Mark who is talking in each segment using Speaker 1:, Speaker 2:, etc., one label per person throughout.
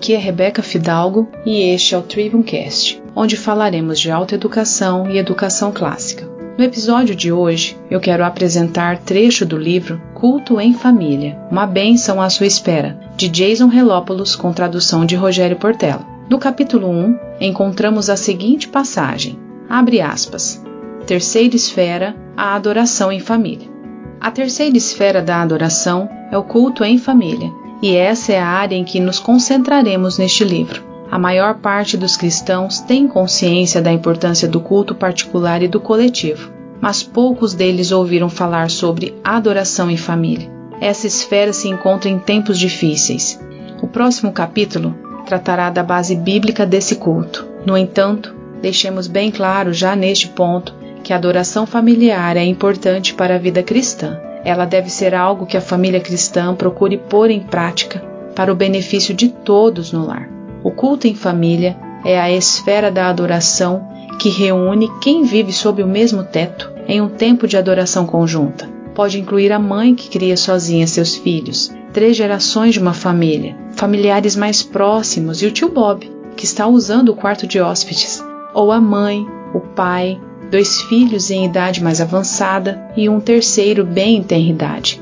Speaker 1: Aqui é Rebeca Fidalgo e este é o Trivium Cast, onde falaremos de autoeducação e educação clássica. No episódio de hoje, eu quero apresentar trecho do livro Culto em Família, uma bênção à sua espera, de Jason Relópolis com tradução de Rogério Portela. No capítulo 1, encontramos a seguinte passagem: abre aspas. Terceira esfera, a adoração em família. A terceira esfera da adoração é o culto em família, e essa é a área em que nos concentraremos neste livro. A maior parte dos cristãos tem consciência da importância do culto particular e do coletivo, mas poucos deles ouviram falar sobre adoração em família. Essa esfera se encontra em tempos difíceis. O próximo capítulo tratará da base bíblica desse culto. No entanto, deixemos bem claro já neste ponto que a adoração familiar é importante para a vida cristã ela deve ser algo que a família cristã procure pôr em prática para o benefício de todos no lar. O culto em família é a esfera da adoração que reúne quem vive sob o mesmo teto em um tempo de adoração conjunta. Pode incluir a mãe que cria sozinha seus filhos, três gerações de uma família, familiares mais próximos e o tio Bob, que está usando o quarto de hóspedes, ou a mãe, o pai, dois filhos em idade mais avançada e um terceiro bem em tenra idade.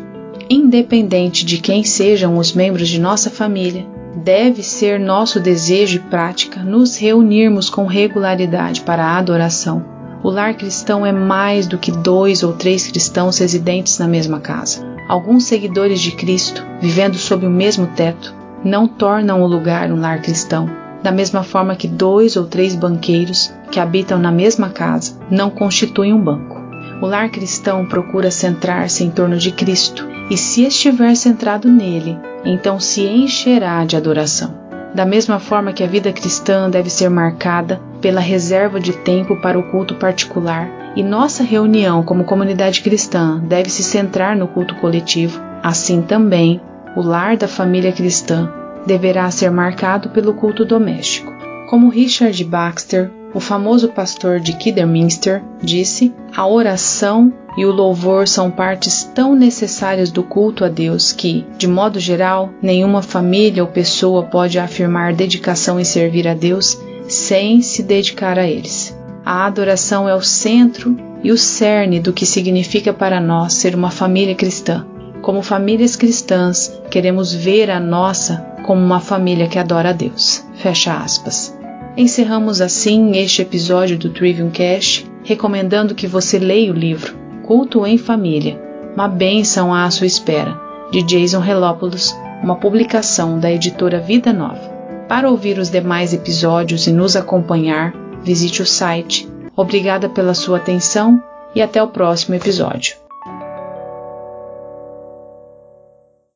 Speaker 1: Independente de quem sejam os membros de nossa família, deve ser nosso desejo e prática nos reunirmos com regularidade para a adoração. O lar cristão é mais do que dois ou três cristãos residentes na mesma casa. Alguns seguidores de Cristo, vivendo sob o mesmo teto, não tornam o lugar um lar cristão, da mesma forma que dois ou três banqueiros que habitam na mesma casa não constituem um banco. O lar cristão procura centrar-se em torno de Cristo e, se estiver centrado nele, então se encherá de adoração. Da mesma forma que a vida cristã deve ser marcada pela reserva de tempo para o culto particular e nossa reunião como comunidade cristã deve se centrar no culto coletivo, assim também o lar da família cristã deverá ser marcado pelo culto doméstico. Como Richard Baxter, o famoso pastor de Kidderminster, disse: a oração e o louvor são partes tão necessárias do culto a Deus que, de modo geral, nenhuma família ou pessoa pode afirmar dedicação em servir a Deus sem se dedicar a eles. A adoração é o centro e o cerne do que significa para nós ser uma família cristã. Como famílias cristãs, queremos ver a nossa como uma família que adora a Deus. Fecha aspas. Encerramos assim este episódio do Trivium Cash, recomendando que você leia o livro Culto em Família, uma bênção à sua espera, de Jason Relópolis, uma publicação da editora Vida Nova. Para ouvir os demais episódios e nos acompanhar, visite o site. Obrigada pela sua atenção e até o próximo episódio.